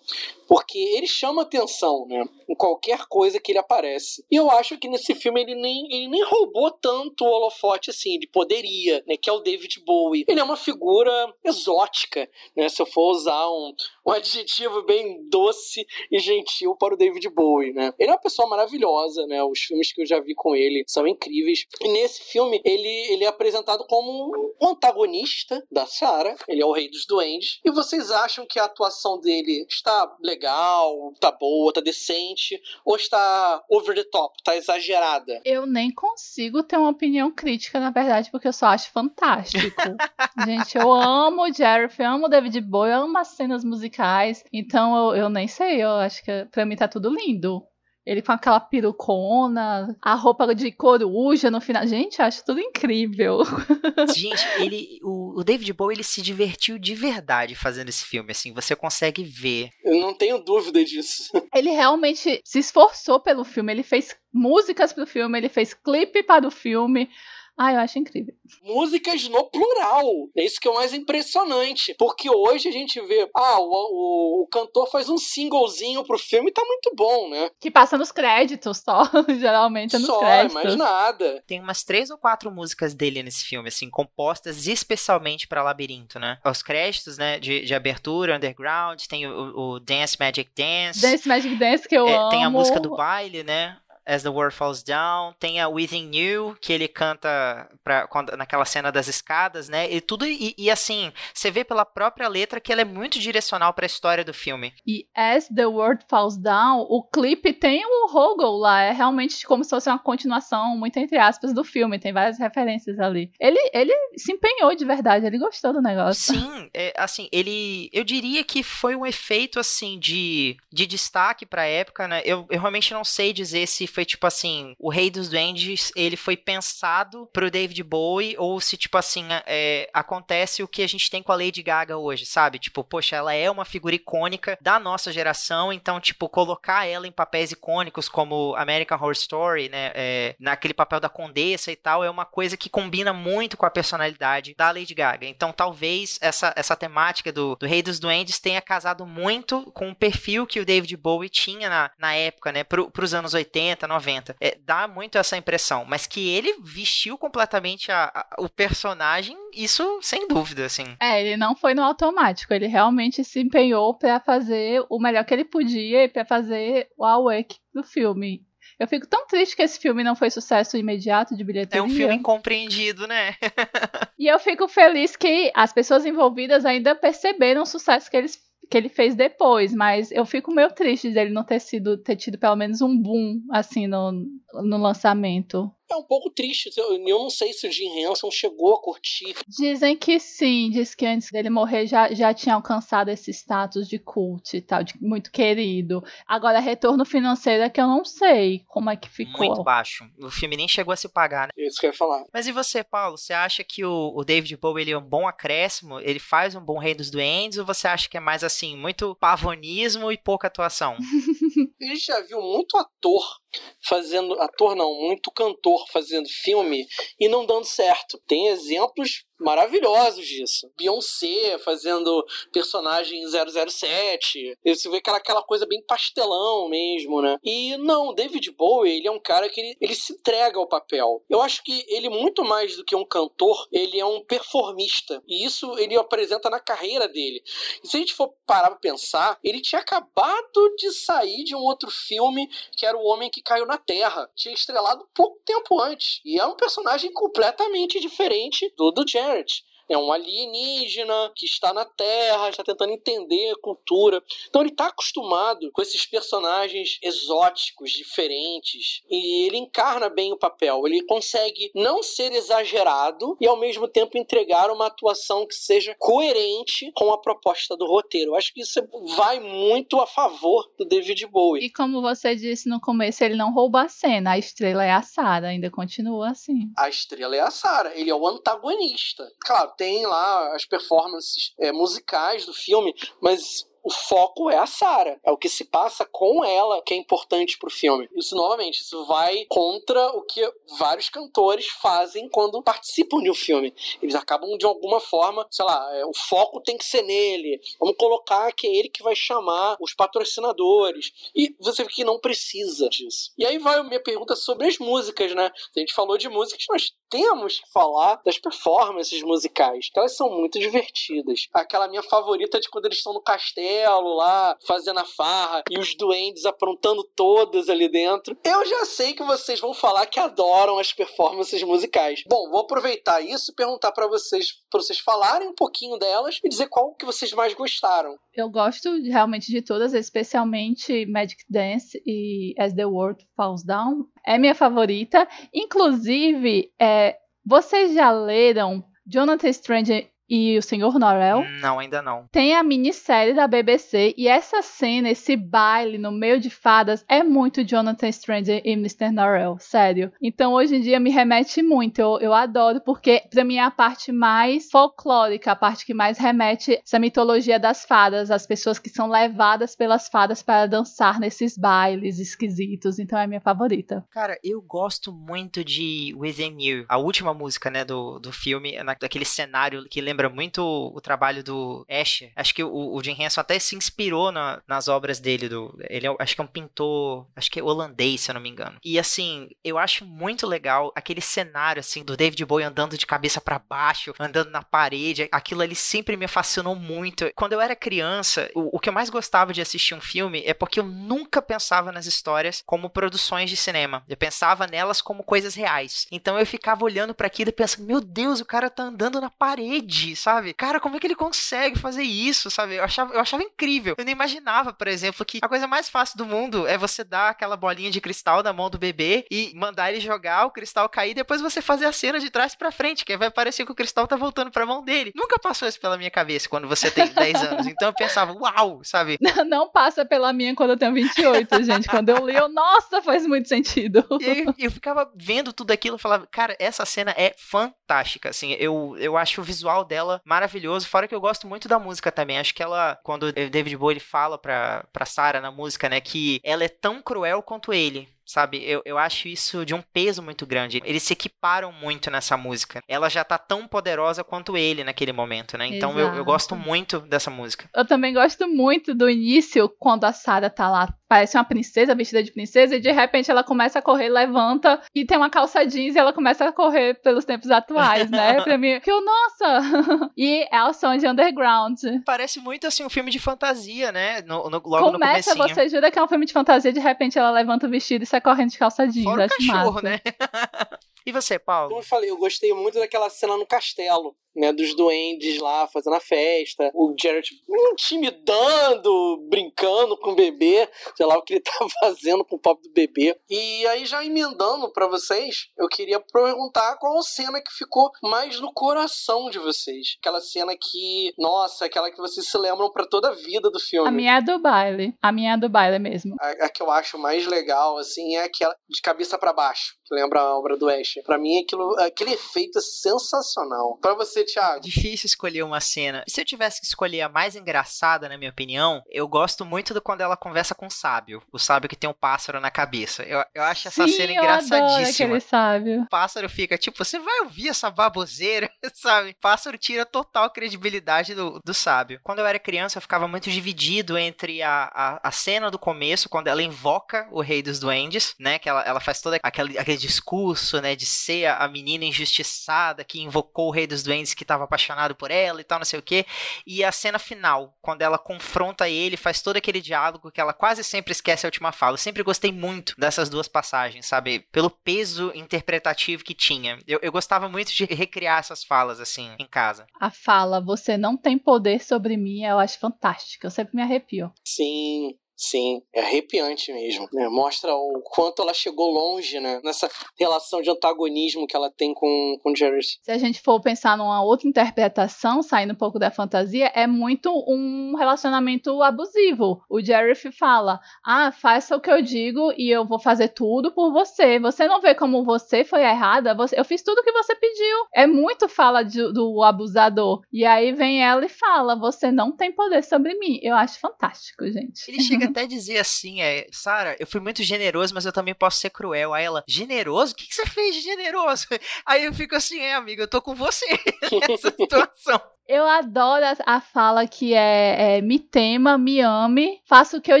Speaker 1: Porque ele chama atenção, né? Em qualquer coisa que ele aparece. E eu acho que nesse filme ele nem, ele nem roubou tanto o holofote assim, ele poderia, né? Que é o David Bowie. Ele é uma figura exótica, né? Se eu for usar um, um adjetivo bem doce e gentil para o David Bowie, né? Ele é uma pessoa maravilhosa, né? Os filmes que eu já vi com ele são incríveis. E nesse filme ele, ele é apresentado como um antagonista da Sarah. Ele é o rei dos duendes. E vocês acham que a atuação dele está legal? Legal, tá boa, tá decente, ou está over the top, tá exagerada?
Speaker 2: Eu nem consigo ter uma opinião crítica, na verdade, porque eu só acho fantástico. Gente, eu amo o Jerry, eu amo o David Bowie, eu amo as cenas musicais, então eu, eu nem sei, eu acho que pra mim tá tudo lindo. Ele com aquela perucona, a roupa de coruja no final. Gente, acho tudo incrível.
Speaker 3: Gente, ele, o, o, David Bowie, ele se divertiu de verdade fazendo esse filme, assim, você consegue ver.
Speaker 1: Eu não tenho dúvida disso.
Speaker 2: Ele realmente se esforçou pelo filme, ele fez músicas pro filme, ele fez clipe para o filme. Ah, eu acho incrível.
Speaker 1: Músicas no plural. É isso que é o mais impressionante. Porque hoje a gente vê, ah, o, o, o cantor faz um singlezinho pro filme e tá muito bom, né?
Speaker 2: Que passa nos créditos só. Geralmente é nos
Speaker 1: só,
Speaker 2: créditos.
Speaker 1: mais nada.
Speaker 3: Tem umas três ou quatro músicas dele nesse filme, assim, compostas especialmente para Labirinto, né? Os créditos, né, de, de abertura, Underground, tem o, o Dance Magic Dance.
Speaker 2: Dance Magic Dance que eu é, amo.
Speaker 3: Tem a música do baile, né? As the World Falls Down, tem a Within You, que ele canta pra, quando, naquela cena das escadas, né? E tudo, e, e, assim, você vê pela própria letra que ela é muito direcional para a história do filme.
Speaker 2: E As the World Falls Down, o clipe tem o Hoggle lá, é realmente como se fosse uma continuação, muito entre aspas, do filme, tem várias referências ali. Ele, ele se empenhou de verdade, ele gostou do negócio.
Speaker 3: Sim, é, assim, ele, eu diria que foi um efeito, assim, de, de destaque pra época, né? Eu, eu realmente não sei dizer se foi tipo assim, o Rei dos Duendes, ele foi pensado pro David Bowie, ou se tipo assim, é, acontece o que a gente tem com a Lady Gaga hoje, sabe? Tipo, poxa, ela é uma figura icônica da nossa geração, então, tipo, colocar ela em papéis icônicos como American Horror Story, né? É, naquele papel da Condessa e tal, é uma coisa que combina muito com a personalidade da Lady Gaga. Então, talvez essa, essa temática do, do Rei dos Duendes tenha casado muito com o perfil que o David Bowie tinha na, na época, né? Pro, pros anos 80, 90. É, dá muito essa impressão. Mas que ele vestiu completamente a, a, o personagem, isso sem dúvida, assim.
Speaker 2: É, ele não foi no automático. Ele realmente se empenhou para fazer o melhor que ele podia e pra fazer o awake do filme. Eu fico tão triste que esse filme não foi sucesso imediato de bilheteria.
Speaker 3: É um filme incompreendido, né?
Speaker 2: e eu fico feliz que as pessoas envolvidas ainda perceberam o sucesso que eles que ele fez depois, mas eu fico meio triste dele não ter sido ter tido pelo menos um boom assim no, no lançamento.
Speaker 1: É um pouco triste. Eu, eu não sei se o Jim Henson chegou a curtir.
Speaker 2: Dizem que sim, diz que antes dele morrer já, já tinha alcançado esse status de cult e tal, de muito querido. Agora, retorno financeiro é que eu não sei como é que ficou.
Speaker 3: Muito baixo. O filme nem chegou a se pagar, né?
Speaker 1: Isso que eu ia falar.
Speaker 3: Mas e você, Paulo? Você acha que o, o David Bowie ele é um bom acréscimo? Ele faz um bom rei dos duendes? Ou você acha que é mais assim, muito pavonismo e pouca atuação?
Speaker 1: A gente já viu muito ator fazendo. Ator não, muito cantor fazendo filme e não dando certo. Tem exemplos maravilhosos disso. Beyoncé fazendo personagem 007. Você vê aquela, aquela coisa bem pastelão mesmo, né? E não, David Bowie, ele é um cara que ele, ele se entrega ao papel. Eu acho que ele, muito mais do que um cantor, ele é um performista. E isso ele apresenta na carreira dele. E se a gente for parar pra pensar, ele tinha acabado de sair de um outro filme que era O Homem que Caiu na Terra. Tinha estrelado pouco tempo antes. E é um personagem completamente diferente do do Jared é um alienígena que está na Terra, está tentando entender a cultura. Então ele está acostumado com esses personagens exóticos, diferentes, e ele encarna bem o papel. Ele consegue não ser exagerado e ao mesmo tempo entregar uma atuação que seja coerente com a proposta do roteiro. Eu acho que isso vai muito a favor do David Bowie.
Speaker 2: E como você disse no começo, ele não rouba a cena, a estrela é a Sarah, ainda continua assim.
Speaker 1: A estrela é a Sarah, ele é o antagonista. Claro, tem lá as performances é, musicais do filme, mas o foco é a Sarah. É o que se passa com ela que é importante pro filme. Isso, novamente, isso vai contra o que vários cantores fazem quando participam de um filme. Eles acabam, de alguma forma, sei lá, é, o foco tem que ser nele. Vamos colocar que é ele que vai chamar os patrocinadores. E você vê que não precisa disso. E aí vai a minha pergunta sobre as músicas, né? A gente falou de músicas, mas temos que falar das performances musicais, que elas são muito divertidas. Aquela minha favorita de quando eles estão no castelo lá, fazendo a farra, e os duendes aprontando todas ali dentro. Eu já sei que vocês vão falar que adoram as performances musicais. Bom, vou aproveitar isso e perguntar para vocês, para vocês falarem um pouquinho delas e dizer qual que vocês mais gostaram.
Speaker 2: Eu gosto realmente de todas, especialmente Magic Dance e As the World Falls Down. É minha favorita. Inclusive, é, vocês já leram Jonathan Strange e o Senhor Norrell.
Speaker 3: Não, ainda não.
Speaker 2: Tem a minissérie da BBC e essa cena, esse baile no meio de fadas é muito Jonathan Strange e Mr. Norrell, sério. Então hoje em dia me remete muito, eu, eu adoro porque pra mim é a parte mais folclórica, a parte que mais remete essa mitologia das fadas, as pessoas que são levadas pelas fadas para dançar nesses bailes esquisitos, então é a minha favorita.
Speaker 3: Cara, eu gosto muito de Within You, a última música, né, do, do filme, daquele cenário que lembra lembra muito o trabalho do Escher. Acho que o, o Jim Henson até se inspirou na, nas obras dele. Do, ele é, acho que é um pintor, acho que é holandês, se eu não me engano. E assim, eu acho muito legal aquele cenário assim do David Bowie andando de cabeça para baixo, andando na parede. Aquilo ali sempre me fascinou muito. Quando eu era criança, o, o que eu mais gostava de assistir um filme é porque eu nunca pensava nas histórias como produções de cinema. Eu pensava nelas como coisas reais. Então eu ficava olhando para aquilo e pensando, meu Deus, o cara tá andando na parede sabe? Cara, como é que ele consegue fazer isso, sabe? Eu achava, eu achava incrível. Eu nem imaginava, por exemplo, que a coisa mais fácil do mundo é você dar aquela bolinha de cristal na mão do bebê e mandar ele jogar, o cristal cair, e depois você fazer a cena de trás para frente, que vai parecer que o cristal tá voltando pra mão dele. Nunca passou isso pela minha cabeça quando você tem 10 anos. Então eu pensava, uau, sabe?
Speaker 2: Não, não passa pela minha quando eu tenho 28, gente. Quando eu li, eu, nossa, faz muito sentido.
Speaker 3: E eu, eu ficava vendo tudo aquilo e falava, cara, essa cena é fantástica. Assim, eu, eu acho o visual dela maravilhoso. Fora que eu gosto muito da música também. Acho que ela, quando o David Bowie fala pra, pra Sarah na música, né, que ela é tão cruel quanto ele sabe? Eu, eu acho isso de um peso muito grande. Eles se equiparam muito nessa música. Ela já tá tão poderosa quanto ele naquele momento, né? Então eu, eu, gosto muito dessa música.
Speaker 2: Eu também gosto muito do início, quando a Sarah tá lá, parece uma princesa, vestida de princesa, e de repente ela começa a correr, levanta, e tem uma calça jeans e ela começa a correr pelos tempos atuais, né? pra mim, que eu, nossa! e é o som de Underground.
Speaker 3: Parece muito, assim, um filme de fantasia, né? No, no, logo
Speaker 2: Começa,
Speaker 3: no
Speaker 2: você jura que é um filme de fantasia, de repente ela levanta o vestido e sai correndo de calça jeans.
Speaker 3: Fora
Speaker 2: acho
Speaker 3: o cachorro,
Speaker 2: massa.
Speaker 3: né? e você, Paulo?
Speaker 1: Como eu falei, eu gostei muito daquela cena no castelo. Né, dos duendes lá fazendo a festa, o Jared intimidando, brincando com o bebê, sei lá o que ele tá fazendo com o pop do bebê. E aí, já emendando para vocês, eu queria perguntar qual cena que ficou mais no coração de vocês. Aquela cena que, nossa, aquela que vocês se lembram para toda a vida do filme.
Speaker 2: A minha é do baile. A minha é do baile mesmo.
Speaker 1: A, a que eu acho mais legal, assim, é aquela de cabeça para baixo, lembra a obra do Ash. Pra mim, aquilo, aquele efeito é sensacional. Para você, Thiago?
Speaker 3: Difícil escolher uma cena. Se eu tivesse que escolher a mais engraçada, na minha opinião, eu gosto muito do quando ela conversa com o sábio. O sábio que tem um pássaro na cabeça. Eu, eu acho essa
Speaker 2: Sim,
Speaker 3: cena
Speaker 2: eu adoro
Speaker 3: engraçadíssima.
Speaker 2: aquele sábio.
Speaker 3: O pássaro fica tipo, você vai ouvir essa baboseira, sabe? O pássaro tira total credibilidade do, do sábio. Quando eu era criança, eu ficava muito dividido entre a, a, a cena do começo, quando ela invoca o rei dos duendes, né? Que ela, ela faz todo aquele, aquele discurso, né? De ser a menina injustiçada que invocou o rei dos duendes que estava apaixonado por ela e tal, não sei o quê. E a cena final, quando ela confronta ele, faz todo aquele diálogo que ela quase sempre esquece a última fala. Eu sempre gostei muito dessas duas passagens, sabe? Pelo peso interpretativo que tinha. Eu, eu gostava muito de recriar essas falas, assim, em casa.
Speaker 2: A fala, você não tem poder sobre mim, eu acho fantástica. Eu sempre me arrepio.
Speaker 1: Sim, Sim, é arrepiante mesmo. Né? Mostra o quanto ela chegou longe, né? Nessa relação de antagonismo que ela tem com, com Jared.
Speaker 2: Se a gente for pensar numa outra interpretação, saindo um pouco da fantasia, é muito um relacionamento abusivo. O Jareth fala: Ah, faça o que eu digo e eu vou fazer tudo por você. Você não vê como você foi errada? Você, eu fiz tudo o que você pediu. É muito fala de, do abusador. E aí vem ela e fala: Você não tem poder sobre mim. Eu acho fantástico, gente.
Speaker 3: Ele chega até dizer assim, é, Sara, eu fui muito generoso, mas eu também posso ser cruel. Aí ela, generoso? O que, que você fez de generoso? Aí eu fico assim, é, amiga, eu tô com você nessa situação.
Speaker 2: Eu adoro a, fala que é, é, me tema, me ame, faça o que eu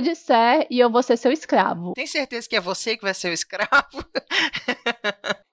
Speaker 2: disser e eu vou ser seu escravo.
Speaker 3: Tem certeza que é você que vai ser o escravo?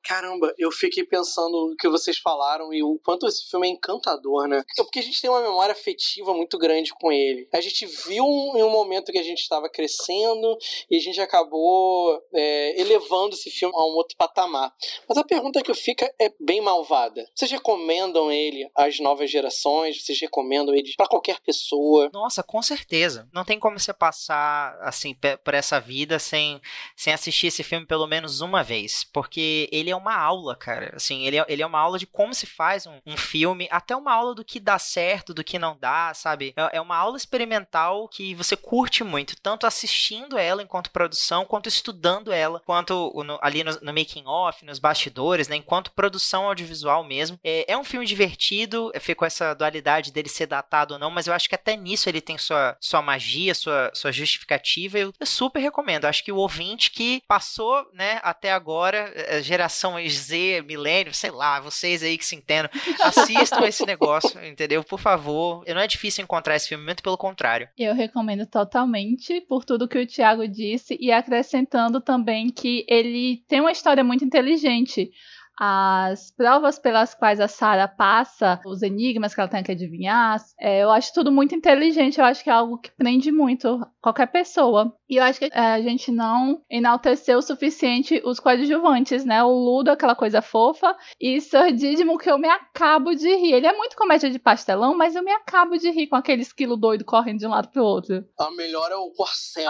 Speaker 1: Caramba, eu fiquei pensando no que vocês falaram e o quanto esse filme é encantador, né? É porque a gente tem uma memória afetiva muito grande com ele. A gente viu em um momento que a gente estava crescendo e a gente acabou é, elevando esse filme a um outro patamar. Mas a pergunta que fica é bem malvada. Vocês recomendam ele às novas gerações? Vocês recomendam ele para qualquer pessoa?
Speaker 3: Nossa, com certeza. Não tem como você passar assim por essa vida sem, sem assistir esse filme pelo menos uma vez, porque ele é uma aula, cara. Assim, ele é, ele é uma aula de como se faz um, um filme, até uma aula do que dá certo, do que não dá, sabe? É, é uma aula experimental que você curte muito, tanto assistindo ela enquanto produção, quanto estudando ela, quanto no, ali no, no making off, nos bastidores, né? Enquanto produção audiovisual mesmo. É, é um filme divertido, fica com essa dualidade dele ser datado ou não, mas eu acho que até nisso ele tem sua, sua magia, sua, sua justificativa. Eu, eu super recomendo. Acho que o ouvinte que passou, né, até agora, é, geração Z, milênio, sei lá, vocês aí que se entendam, assistam esse negócio, entendeu? Por favor. Não é difícil encontrar esse filme, muito pelo contrário.
Speaker 2: Eu recomendo totalmente por tudo que o Thiago disse e acrescentando também que ele tem uma história muito inteligente as provas pelas quais a Sarah passa, os enigmas que ela tem que adivinhar, é, eu acho tudo muito inteligente, eu acho que é algo que prende muito qualquer pessoa. E eu acho que é, a gente não enalteceu o suficiente os coadjuvantes, né? O Ludo, aquela coisa fofa, e Sir Didimo, que eu me acabo de rir. Ele é muito comédia de pastelão, mas eu me acabo de rir com aquele esquilo doido correndo de um lado pro outro.
Speaker 1: A melhor é o Corcel.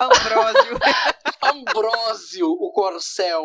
Speaker 3: Ambrósio.
Speaker 1: Ambrósio, o Corcel.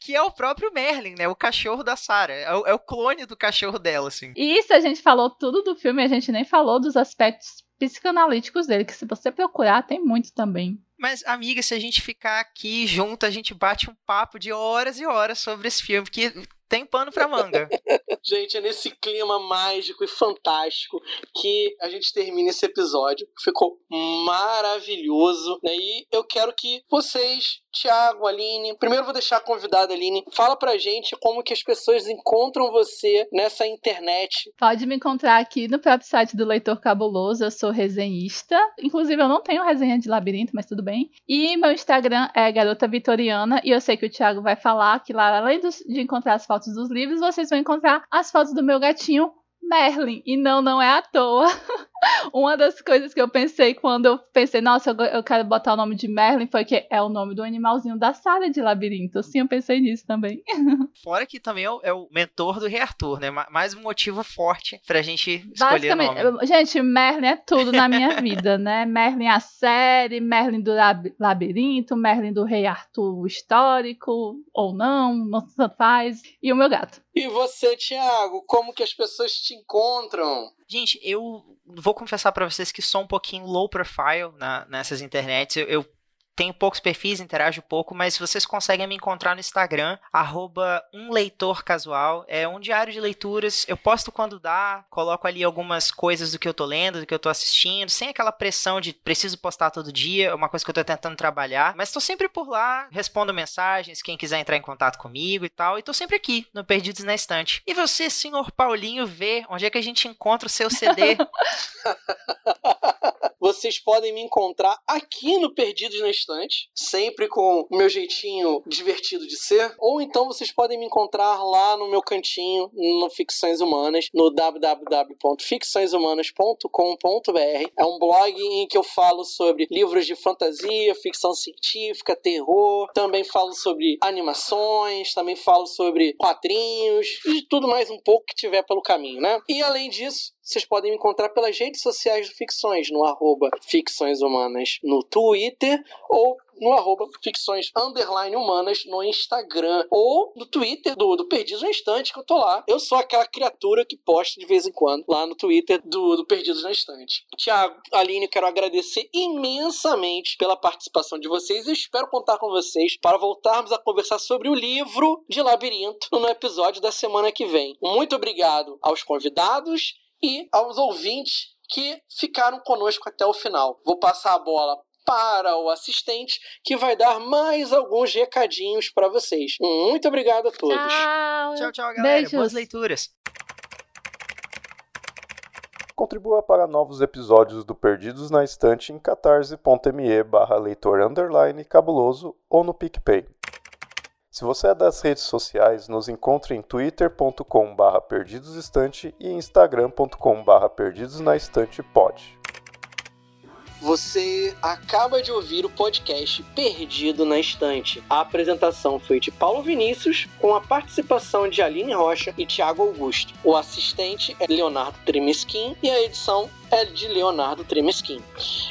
Speaker 3: Que é o próprio Merlin, né? O cachorro da Sarah. É o, é o clone do cachorro dela, assim.
Speaker 2: E isso a gente falou tudo do filme, a gente nem falou dos aspectos psicanalíticos dele, que se você procurar, tem muito também.
Speaker 3: Mas, amiga, se a gente ficar aqui junto, a gente bate um papo de horas e horas sobre esse filme, que tem pano pra manga.
Speaker 1: gente, é nesse clima mágico e fantástico que a gente termina esse episódio. Ficou maravilhoso, né? E eu quero que vocês, Thiago, Aline, primeiro vou deixar a convidada Aline, fala pra gente como que as pessoas encontram você nessa internet.
Speaker 2: Pode me encontrar aqui no próprio site do Leitor Cabuloso, eu sou resenhista. Inclusive, eu não tenho resenha de labirinto, mas tudo bem. E meu Instagram é Garota Vitoriana, e eu sei que o Thiago vai falar que lá, além de encontrar as fotos dos livros, vocês vão encontrar as fotos do meu gatinho Merlin. E não, não é à toa. Uma das coisas que eu pensei quando eu pensei, nossa, eu, eu quero botar o nome de Merlin, foi que é o nome do animalzinho da sala de labirinto. Sim, eu pensei nisso também.
Speaker 3: Fora que também é o, é o mentor do Rei Arthur, né? Mais um motivo forte pra gente escolher o nome.
Speaker 2: Gente, Merlin é tudo na minha vida, né? Merlin a série, Merlin do labirinto, Merlin do Rei Arthur histórico, ou não, não faz. E o meu gato.
Speaker 1: E você, Thiago, como que as pessoas te encontram?
Speaker 3: Gente, eu vou confessar para vocês que sou um pouquinho low profile na, nessas internets. Eu, eu tenho poucos perfis, interajo pouco, mas vocês conseguem me encontrar no Instagram, arroba casual. É um diário de leituras. Eu posto quando dá, coloco ali algumas coisas do que eu tô lendo, do que eu tô assistindo, sem aquela pressão de preciso postar todo dia, é uma coisa que eu tô tentando trabalhar. Mas tô sempre por lá, respondo mensagens, quem quiser entrar em contato comigo e tal. E tô sempre aqui, no Perdidos na Estante. E você, senhor Paulinho, vê onde é que a gente encontra o seu CD?
Speaker 1: vocês podem me encontrar aqui no Perdidos na Estante, sempre com o meu jeitinho divertido de ser, ou então vocês podem me encontrar lá no meu cantinho no Ficções Humanas, no www.ficçõeshumanas.com.br. É um blog em que eu falo sobre livros de fantasia, ficção científica, terror, também falo sobre animações, também falo sobre quadrinhos e tudo mais um pouco que tiver pelo caminho, né? E além disso, vocês podem me encontrar pelas redes sociais do Ficções, no arroba Ficções Humanas no Twitter ou no arroba ficções underline humanas no Instagram ou no Twitter do, do Perdidos no Instante, que eu tô lá. Eu sou aquela criatura que posta de vez em quando lá no Twitter do, do Perdidos na Instante. Tiago, Aline, quero agradecer imensamente pela participação de vocês e espero contar com vocês para voltarmos a conversar sobre o livro de Labirinto no episódio da semana que vem. Muito obrigado aos convidados e aos ouvintes que ficaram conosco até o final. Vou passar a bola para o assistente que vai dar mais alguns recadinhos para vocês. Muito obrigado a todos.
Speaker 2: Tchau,
Speaker 3: tchau, tchau galera. Beijos. Boas leituras.
Speaker 4: Contribua para novos episódios do Perdidos na Estante em catarse.me barra leitor underline cabuloso ou no PicPay. Se você é das redes sociais, nos encontre em twitter.com.br perdidosestante e instagram.com.br perdidosnaestantepod.
Speaker 1: Você acaba de ouvir o podcast Perdido na Estante. A apresentação foi de Paulo Vinícius, com a participação de Aline Rocha e Tiago Augusto. O assistente é Leonardo Tremesquim e a edição é de Leonardo Tremesquim.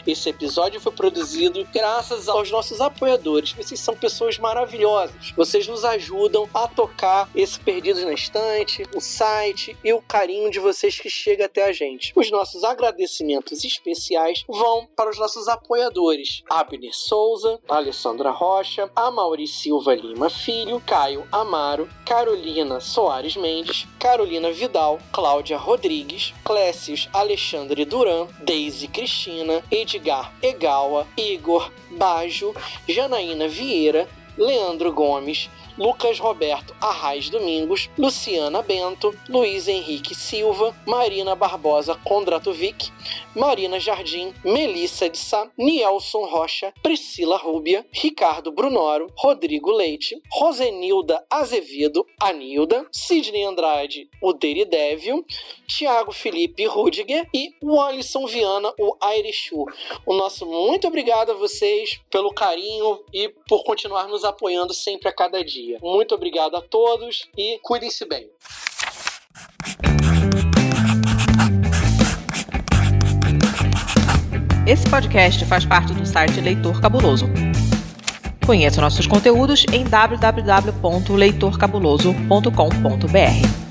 Speaker 1: Esse episódio foi produzido graças aos nossos apoiadores. Vocês são pessoas maravilhosas. Vocês nos ajudam a tocar esse Perdidos na Estante, o site e o carinho de vocês que chega até a gente. Os nossos agradecimentos especiais vão para os nossos apoiadores: Abner Souza, Alessandra Rocha, Amaury Silva Lima Filho, Caio Amaro, Carolina Soares Mendes, Carolina Vidal, Cláudia Rodrigues, Clécius Alexandre Duran, Daisy Cristina, Edgar Egawa, Igor Bajo, Janaína Vieira, Leandro Gomes, Lucas Roberto Arraes Domingos, Luciana Bento, Luiz Henrique Silva, Marina Barbosa Kondratovic, Marina Jardim, Melissa de Sá, Nielson Rocha, Priscila Rúbia, Ricardo Brunoro, Rodrigo Leite, Rosenilda Azevedo, Anilda, Sidney Andrade, o Deridévio, Tiago Felipe Rudiger e o Alisson Viana, o Airechu. O nosso muito obrigado a vocês pelo carinho e por continuar nos apoiando sempre a cada dia. Muito obrigado a todos e cuidem-se bem.
Speaker 5: Esse podcast faz parte do site Leitor Cabuloso. Conheça nossos conteúdos em www.leitorcabuloso.com.br.